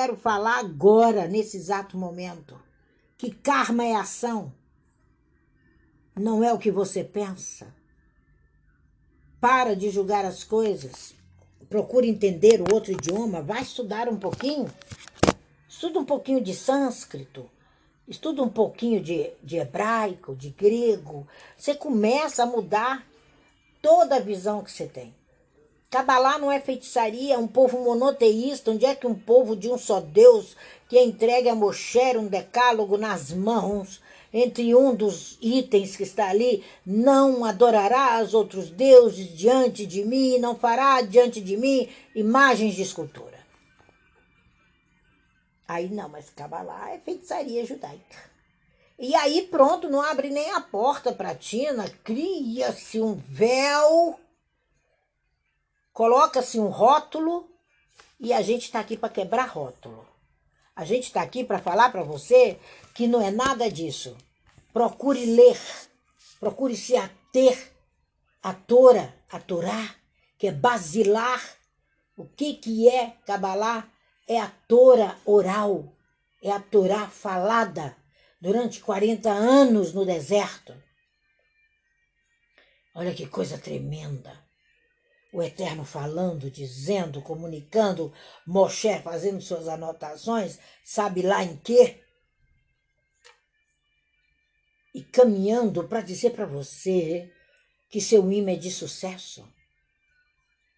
quero falar agora, nesse exato momento, que karma é ação, não é o que você pensa. Para de julgar as coisas, procure entender o outro idioma, vai estudar um pouquinho, estuda um pouquinho de sânscrito, estuda um pouquinho de, de hebraico, de grego, você começa a mudar toda a visão que você tem. Cabalá não é feitiçaria, é um povo monoteísta. Onde é que um povo de um só Deus que entregue a Moshe um decálogo nas mãos, entre um dos itens que está ali, não adorará os outros deuses diante de mim, não fará diante de mim imagens de escultura. Aí não, mas Cabalá é feitiçaria judaica. E aí pronto, não abre nem a porta para a Tina, cria-se um véu coloca-se um rótulo e a gente está aqui para quebrar rótulo. A gente está aqui para falar para você que não é nada disso. Procure ler, procure se ater à Tora, a Torá, que é basilar. O que, que é Kabbalah? É a Tora oral, é a Torá falada durante 40 anos no deserto. Olha que coisa tremenda o Eterno falando, dizendo, comunicando, Moshe fazendo suas anotações, sabe lá em quê? E caminhando para dizer para você que seu imã é de sucesso.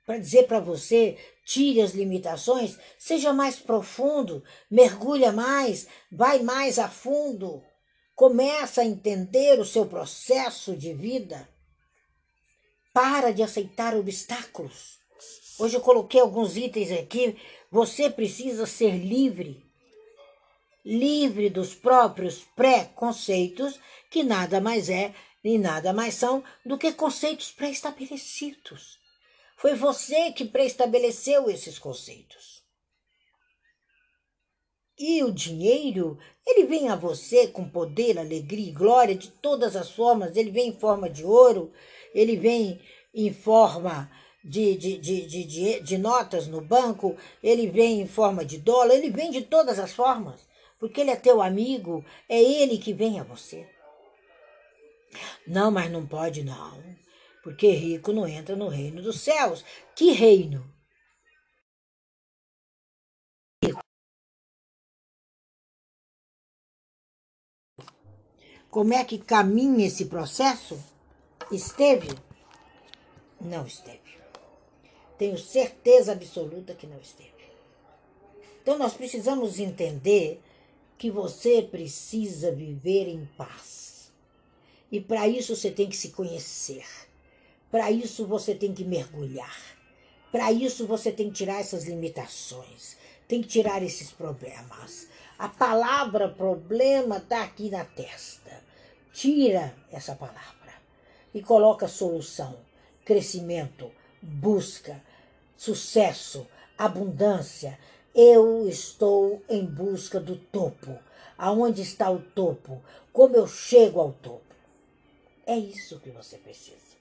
Para dizer para você, tire as limitações, seja mais profundo, mergulha mais, vai mais a fundo, começa a entender o seu processo de vida para de aceitar obstáculos. Hoje eu coloquei alguns itens aqui. Você precisa ser livre. Livre dos próprios preconceitos, que nada mais é e nada mais são do que conceitos pré-estabelecidos. Foi você que pré-estabeleceu esses conceitos. E o dinheiro, ele vem a você com poder, alegria e glória de todas as formas. Ele vem em forma de ouro, ele vem em forma de, de, de, de, de, notas no banco, ele vem em forma de dólar, ele vem de todas as formas, porque ele é teu amigo, é ele que vem a você. Não, mas não pode não, porque rico não entra no reino dos céus. Que reino? Como é que caminha esse processo? Esteve? Não esteve. Tenho certeza absoluta que não esteve. Então nós precisamos entender que você precisa viver em paz. E para isso você tem que se conhecer. Para isso você tem que mergulhar. Para isso você tem que tirar essas limitações. Tem que tirar esses problemas. A palavra problema está aqui na testa. Tira essa palavra e coloca solução, crescimento, busca, sucesso, abundância. Eu estou em busca do topo. Aonde está o topo? Como eu chego ao topo? É isso que você precisa.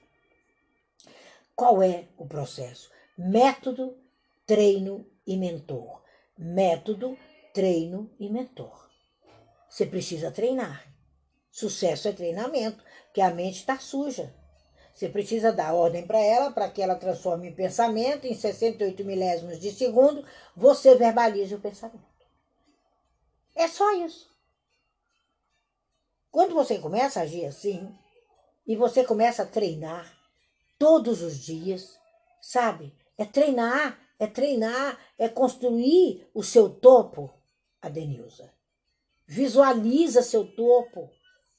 Qual é o processo? Método, treino e mentor. Método, treino e mentor. Você precisa treinar. Sucesso é treinamento que a mente está suja. Você precisa dar ordem para ela, para que ela transforme em pensamento, em 68 milésimos de segundo, você verbalize o pensamento. É só isso. Quando você começa a agir assim, e você começa a treinar todos os dias, sabe? É treinar, é treinar, é construir o seu topo, Adenilza. Visualiza seu topo.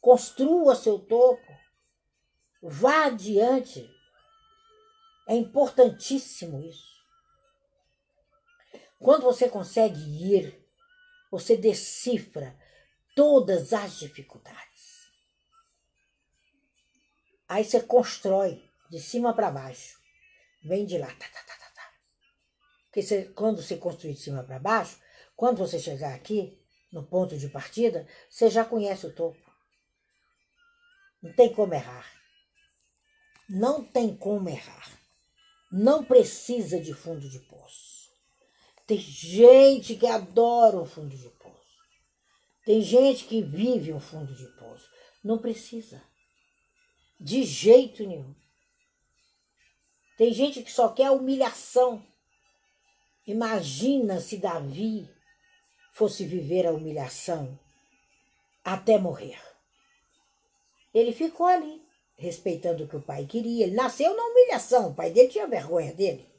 Construa seu topo. Vá adiante. É importantíssimo isso. Quando você consegue ir, você decifra todas as dificuldades. Aí você constrói de cima para baixo. Vem de lá. Tá, tá, tá, tá, tá. Porque você, quando você construir de cima para baixo, quando você chegar aqui, no ponto de partida, você já conhece o topo. Não tem como errar. Não tem como errar. Não precisa de fundo de poço. Tem gente que adora o fundo de poço. Tem gente que vive um fundo de poço. Não precisa. De jeito nenhum. Tem gente que só quer humilhação. Imagina se Davi fosse viver a humilhação até morrer. Ele ficou ali, respeitando o que o pai queria. Ele nasceu na humilhação, o pai dele tinha vergonha dele.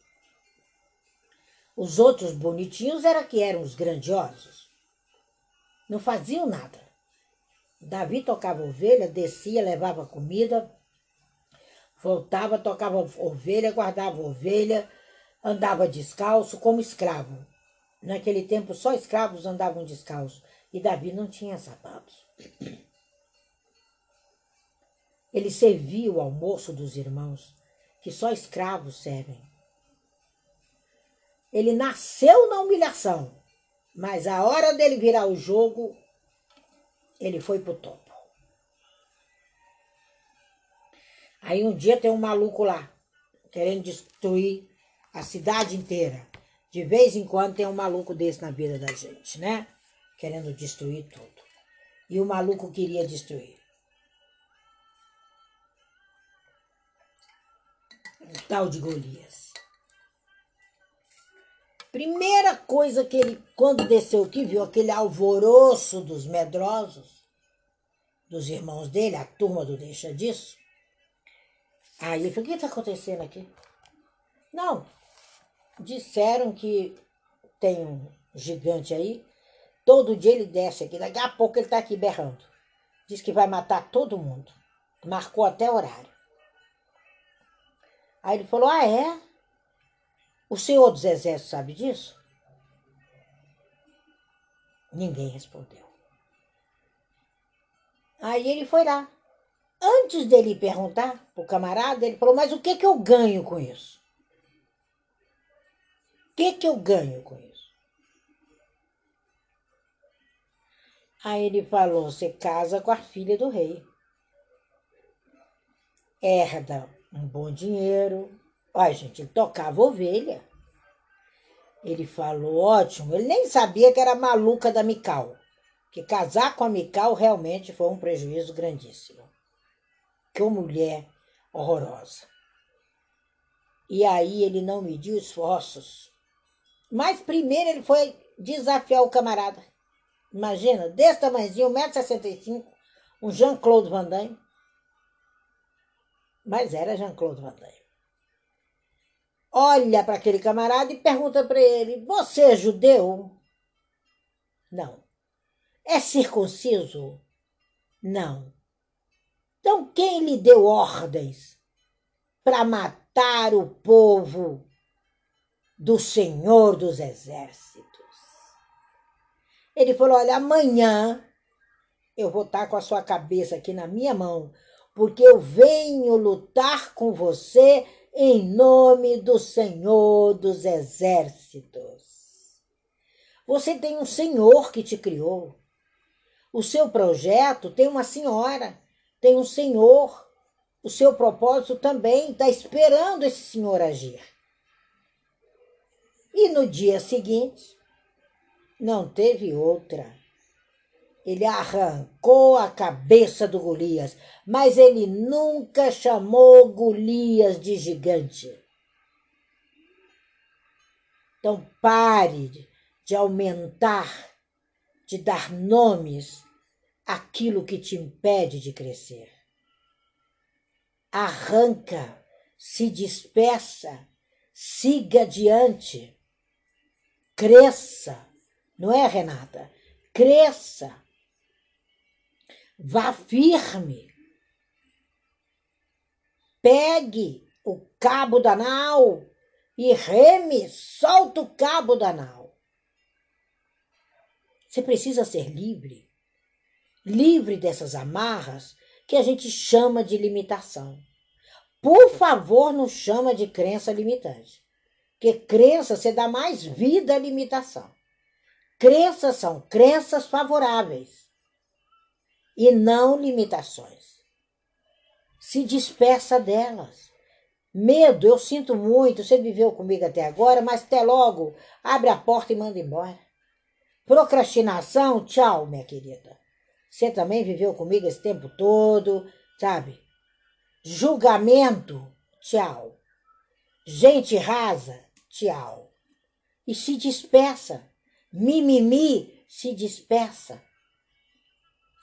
Os outros bonitinhos era que eram os grandiosos. Não faziam nada. Davi tocava ovelha, descia, levava comida, voltava, tocava ovelha, guardava ovelha, andava descalço como escravo. Naquele tempo só escravos andavam descalços e Davi não tinha sapatos. Ele servia o almoço dos irmãos, que só escravos servem. Ele nasceu na humilhação, mas a hora dele virar o jogo, ele foi pro topo. Aí um dia tem um maluco lá, querendo destruir a cidade inteira. De vez em quando tem um maluco desse na vida da gente, né? Querendo destruir tudo. E o maluco queria destruir. Tal de Golias. Primeira coisa que ele, quando desceu aqui, viu aquele alvoroço dos medrosos, dos irmãos dele, a turma do deixa disso. Aí ele falou: o que está acontecendo aqui? Não, disseram que tem um gigante aí, todo dia ele desce aqui, daqui a pouco ele está aqui berrando. Diz que vai matar todo mundo. Marcou até horário. Aí ele falou: Ah, é? O senhor dos exércitos sabe disso? Ninguém respondeu. Aí ele foi lá. Antes dele perguntar pro camarada, ele falou: Mas o que, que eu ganho com isso? O que, que eu ganho com isso? Aí ele falou: Você casa com a filha do rei. Herda um bom dinheiro, Olha, gente, ele tocava ovelha. Ele falou, ótimo. Ele nem sabia que era maluca da Mical. Que casar com a Mical realmente foi um prejuízo grandíssimo. Que mulher horrorosa. E aí ele não mediu esforços. Mas primeiro ele foi desafiar o camarada. Imagina, desse tamanhozinho, 1,65m, um Jean-Claude Van Damme. Mas era Jean-Claude Van Damme olha para aquele camarada e pergunta para ele: Você é judeu? Não. É circunciso? Não. Então quem lhe deu ordens para matar o povo do Senhor dos Exércitos? Ele falou: Olha, amanhã eu vou estar com a sua cabeça aqui na minha mão, porque eu venho lutar com você em nome do Senhor dos Exércitos. Você tem um Senhor que te criou. O seu projeto tem uma senhora, tem um Senhor. O seu propósito também está esperando esse Senhor agir. E no dia seguinte, não teve outra ele arrancou a cabeça do Golias, mas ele nunca chamou Golias de gigante. Então pare de aumentar, de dar nomes àquilo que te impede de crescer. Arranca, se despeça, siga adiante, cresça, não é, Renata? Cresça Vá firme. Pegue o cabo da nau e reme, solta o cabo da nau. Você precisa ser livre. Livre dessas amarras que a gente chama de limitação. Por favor, não chama de crença limitante. Porque crença você dá mais vida à limitação. Crenças são crenças favoráveis e não limitações. Se despeça delas. Medo, eu sinto muito. Você viveu comigo até agora, mas até logo. Abre a porta e manda embora. Procrastinação, tchau, minha querida. Você também viveu comigo esse tempo todo, sabe? Julgamento, tchau. Gente rasa, tchau. E se dispersa. Mimimi, se dispersa.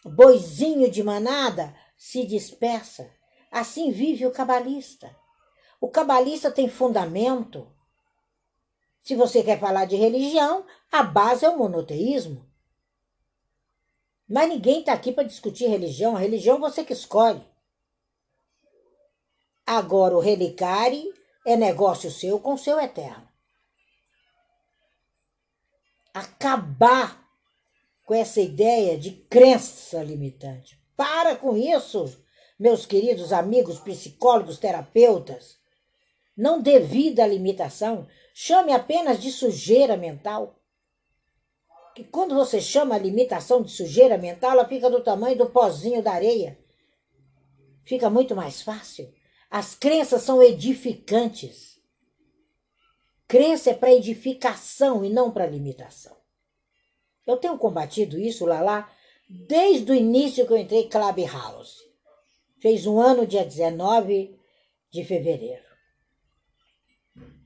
Boizinho de manada, se dispersa. Assim vive o cabalista. O cabalista tem fundamento. Se você quer falar de religião, a base é o monoteísmo. Mas ninguém está aqui para discutir religião. A religião você que escolhe. Agora, o relicare é negócio seu com seu eterno. Acabar com essa ideia de crença limitante. Para com isso, meus queridos amigos psicólogos, terapeutas. Não dê vida à limitação. Chame apenas de sujeira mental. Que quando você chama a limitação de sujeira mental, ela fica do tamanho do pozinho da areia. Fica muito mais fácil. As crenças são edificantes. Crença é para edificação e não para limitação. Eu tenho combatido isso, Lala, desde o início que eu entrei Clubhouse. Fez um ano, dia 19 de fevereiro.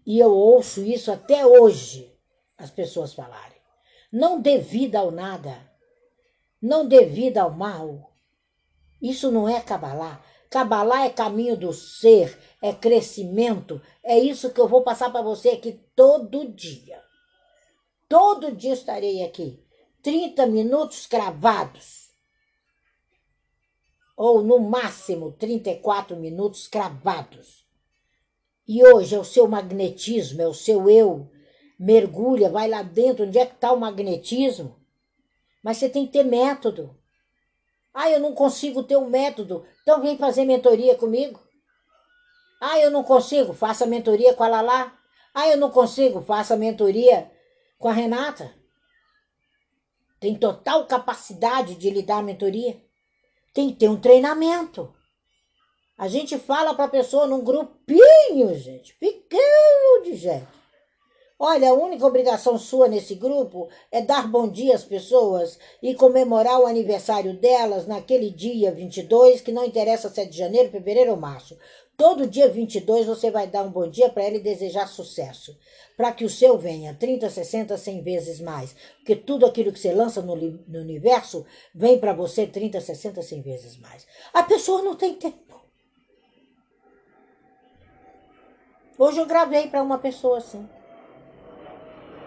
E eu ouço isso até hoje, as pessoas falarem. Não devida ao nada. Não devida ao mal. Isso não é cabalá. Cabalá é caminho do ser, é crescimento. É isso que eu vou passar para você aqui todo dia. Todo dia estarei aqui. 30 minutos cravados. Ou no máximo 34 minutos cravados. E hoje é o seu magnetismo, é o seu eu. Mergulha, vai lá dentro. Onde é que está o magnetismo? Mas você tem que ter método. Ah, eu não consigo ter um método. Então vem fazer mentoria comigo. Ah, eu não consigo. Faça mentoria com a Lala. Ah, eu não consigo. Faça mentoria com a Renata. Tem total capacidade de lhe dar a mentoria. Tem que ter um treinamento. A gente fala para a pessoa num grupinho, gente, pequeno de gente. Olha, a única obrigação sua nesse grupo é dar bom dia às pessoas e comemorar o aniversário delas naquele dia 22, que não interessa se é de janeiro, fevereiro ou março. Todo dia 22 você vai dar um bom dia para ela e desejar sucesso. Para que o seu venha 30, 60, 100 vezes mais. Porque tudo aquilo que você lança no, no universo vem para você 30, 60, 100 vezes mais. A pessoa não tem tempo. Hoje eu gravei para uma pessoa assim.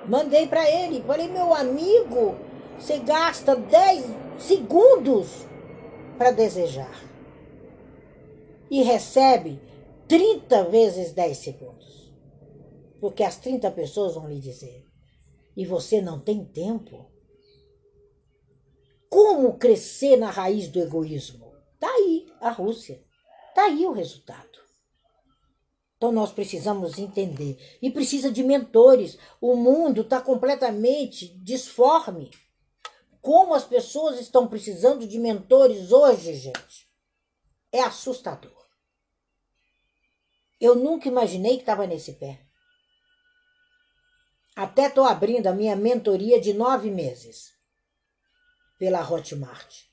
Mandei para ele. Falei, meu amigo, você gasta 10 segundos para desejar. E recebe 30 vezes 10 segundos. Porque as 30 pessoas vão lhe dizer. E você não tem tempo? Como crescer na raiz do egoísmo? Tá aí a Rússia. Tá aí o resultado. Então nós precisamos entender. E precisa de mentores. O mundo está completamente disforme. Como as pessoas estão precisando de mentores hoje, gente. É assustador. Eu nunca imaginei que estava nesse pé. Até estou abrindo a minha mentoria de nove meses pela Hotmart.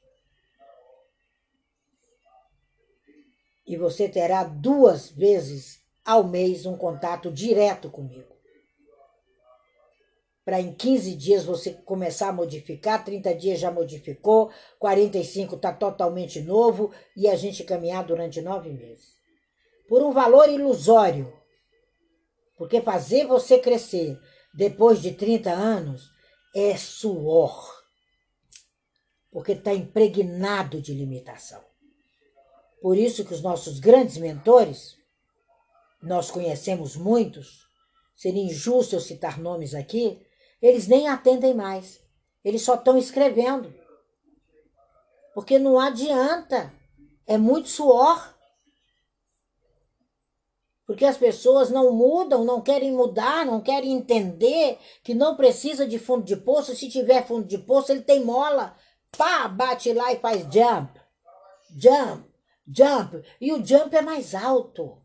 E você terá duas vezes ao mês um contato direto comigo. Para em 15 dias você começar a modificar, 30 dias já modificou, 45 está totalmente novo e a gente caminhar durante nove meses. Por um valor ilusório. Porque fazer você crescer depois de 30 anos é suor. Porque está impregnado de limitação. Por isso que os nossos grandes mentores nós conhecemos muitos, seria injusto eu citar nomes aqui, eles nem atendem mais. Eles só estão escrevendo. Porque não adianta. É muito suor. Porque as pessoas não mudam, não querem mudar, não querem entender que não precisa de fundo de poço. Se tiver fundo de poço, ele tem mola. Pá, bate lá e faz jump. Jump, jump. E o jump é mais alto.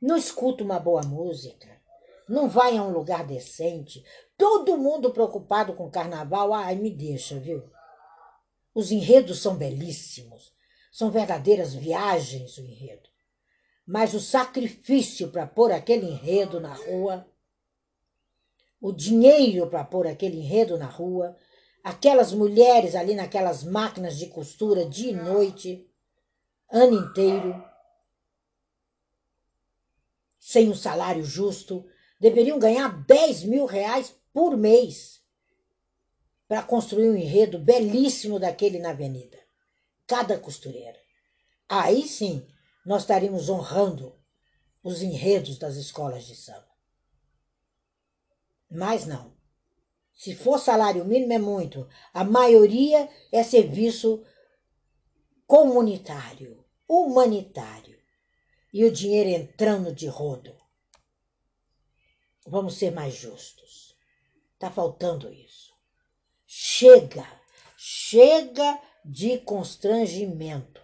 não escuta uma boa música, não vai a um lugar decente. Todo mundo preocupado com carnaval, ai, me deixa, viu? Os enredos são belíssimos, são verdadeiras viagens o enredo. Mas o sacrifício para pôr aquele enredo na rua, o dinheiro para pôr aquele enredo na rua, aquelas mulheres ali naquelas máquinas de costura dia e noite, ano inteiro, sem um salário justo, deveriam ganhar 10 mil reais por mês para construir um enredo belíssimo daquele na avenida. Cada costureira. Aí sim nós estaríamos honrando os enredos das escolas de samba. Mas não. Se for salário mínimo é muito. A maioria é serviço comunitário, humanitário. E o dinheiro entrando de rodo. Vamos ser mais justos. Está faltando isso. Chega, chega de constrangimento.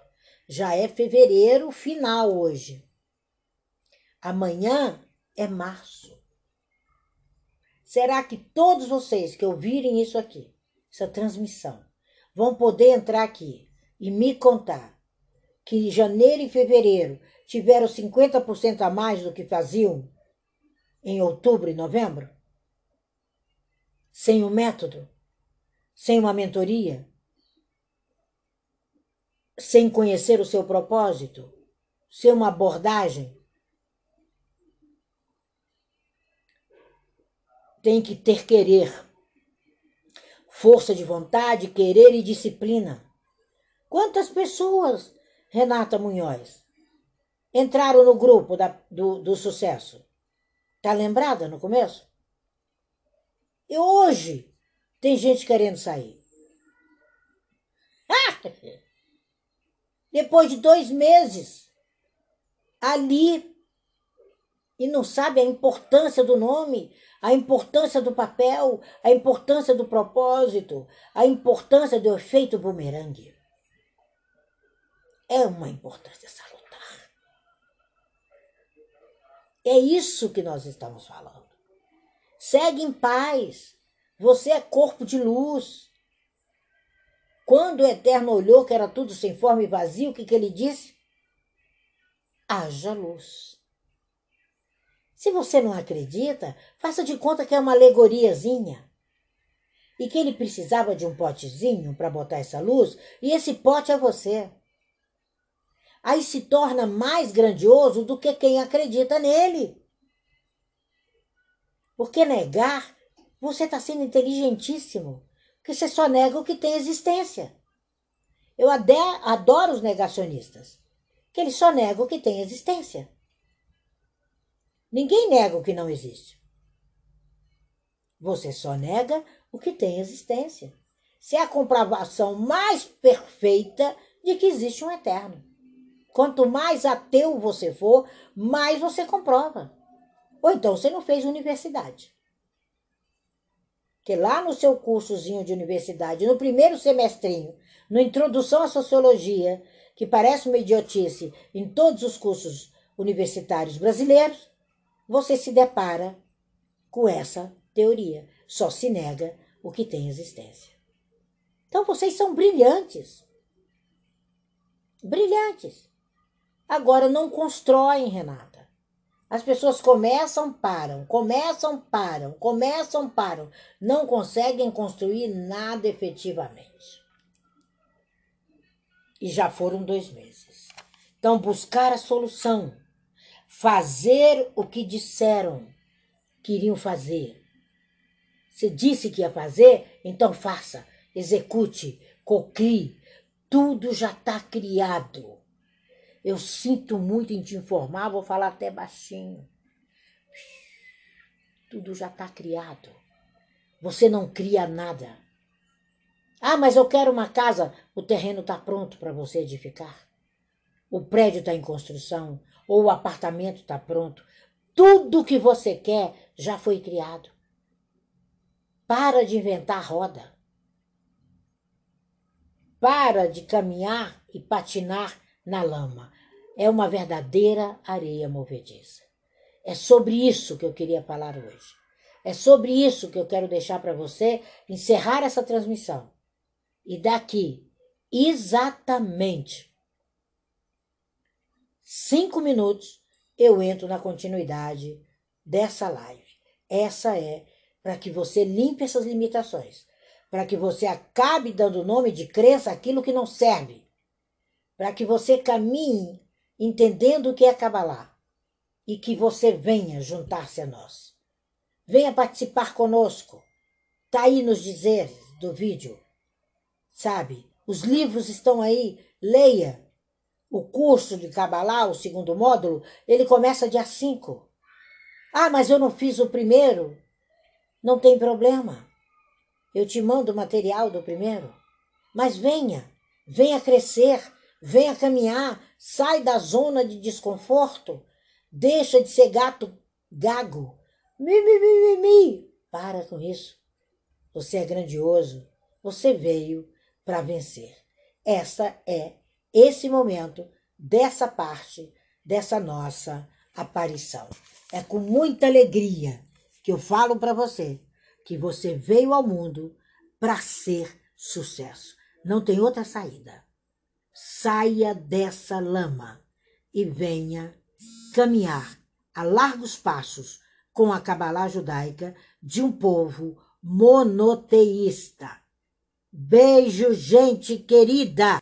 Já é fevereiro final hoje. Amanhã é março. Será que todos vocês que ouvirem isso aqui, essa transmissão, vão poder entrar aqui e me contar que janeiro e fevereiro tiveram 50% a mais do que faziam em outubro e novembro? Sem um método? Sem uma mentoria? Sem conhecer o seu propósito? Sem uma abordagem? tem que ter querer, força de vontade, querer e disciplina. Quantas pessoas, Renata Munhoz, entraram no grupo da, do, do sucesso? Tá lembrada no começo? E hoje tem gente querendo sair. Depois de dois meses ali e não sabe a importância do nome, a importância do papel, a importância do propósito, a importância do efeito bumerangue. É uma importância salutar. É isso que nós estamos falando. Segue em paz. Você é corpo de luz. Quando o Eterno olhou que era tudo sem forma e vazio, o que, que ele disse? Haja luz. Se você não acredita, faça de conta que é uma alegoriazinha. E que ele precisava de um potezinho para botar essa luz, e esse pote é você. Aí se torna mais grandioso do que quem acredita nele. Porque negar, você está sendo inteligentíssimo, porque você só nega o que tem existência. Eu adoro os negacionistas, que eles só negam o que tem existência. Ninguém nega o que não existe. Você só nega o que tem existência. Se é a comprovação mais perfeita de que existe um eterno. Quanto mais ateu você for, mais você comprova. Ou então você não fez universidade. Que lá no seu cursozinho de universidade, no primeiro semestrinho, no Introdução à Sociologia, que parece uma idiotice em todos os cursos universitários brasileiros, você se depara com essa teoria. Só se nega o que tem existência. Então vocês são brilhantes. Brilhantes. Agora não constroem, Renata. As pessoas começam, param, começam, param, começam, param. Não conseguem construir nada efetivamente. E já foram dois meses. Então, buscar a solução fazer o que disseram que iriam fazer. Se disse que ia fazer, então faça, execute, cocrie. Tudo já está criado. Eu sinto muito em te informar, vou falar até baixinho. Tudo já está criado. Você não cria nada. Ah, mas eu quero uma casa. O terreno está pronto para você edificar. O prédio está em construção ou o apartamento está pronto. Tudo que você quer já foi criado. Para de inventar roda. Para de caminhar e patinar na lama. É uma verdadeira areia movediça. É sobre isso que eu queria falar hoje. É sobre isso que eu quero deixar para você encerrar essa transmissão. E daqui, exatamente cinco minutos, eu entro na continuidade dessa live. Essa é para que você limpe essas limitações, para que você acabe dando nome de crença àquilo que não serve, para que você caminhe entendendo o que é Kabbalah e que você venha juntar-se a nós. Venha participar conosco. Tá aí nos dizeres do vídeo. Sabe? Os livros estão aí. Leia. O curso de Kabbalah, o segundo módulo, ele começa dia 5. Ah, mas eu não fiz o primeiro. Não tem problema. Eu te mando o material do primeiro. Mas venha, venha crescer, venha caminhar, sai da zona de desconforto, deixa de ser gato gago. Mi, mi, mi, mi, mi. Para com isso. Você é grandioso. Você veio para vencer. Essa é esse momento dessa parte dessa nossa aparição. É com muita alegria que eu falo para você que você veio ao mundo para ser sucesso. Não tem outra saída. Saia dessa lama e venha caminhar a largos passos com a Kabbalah judaica de um povo monoteísta. Beijo, gente querida!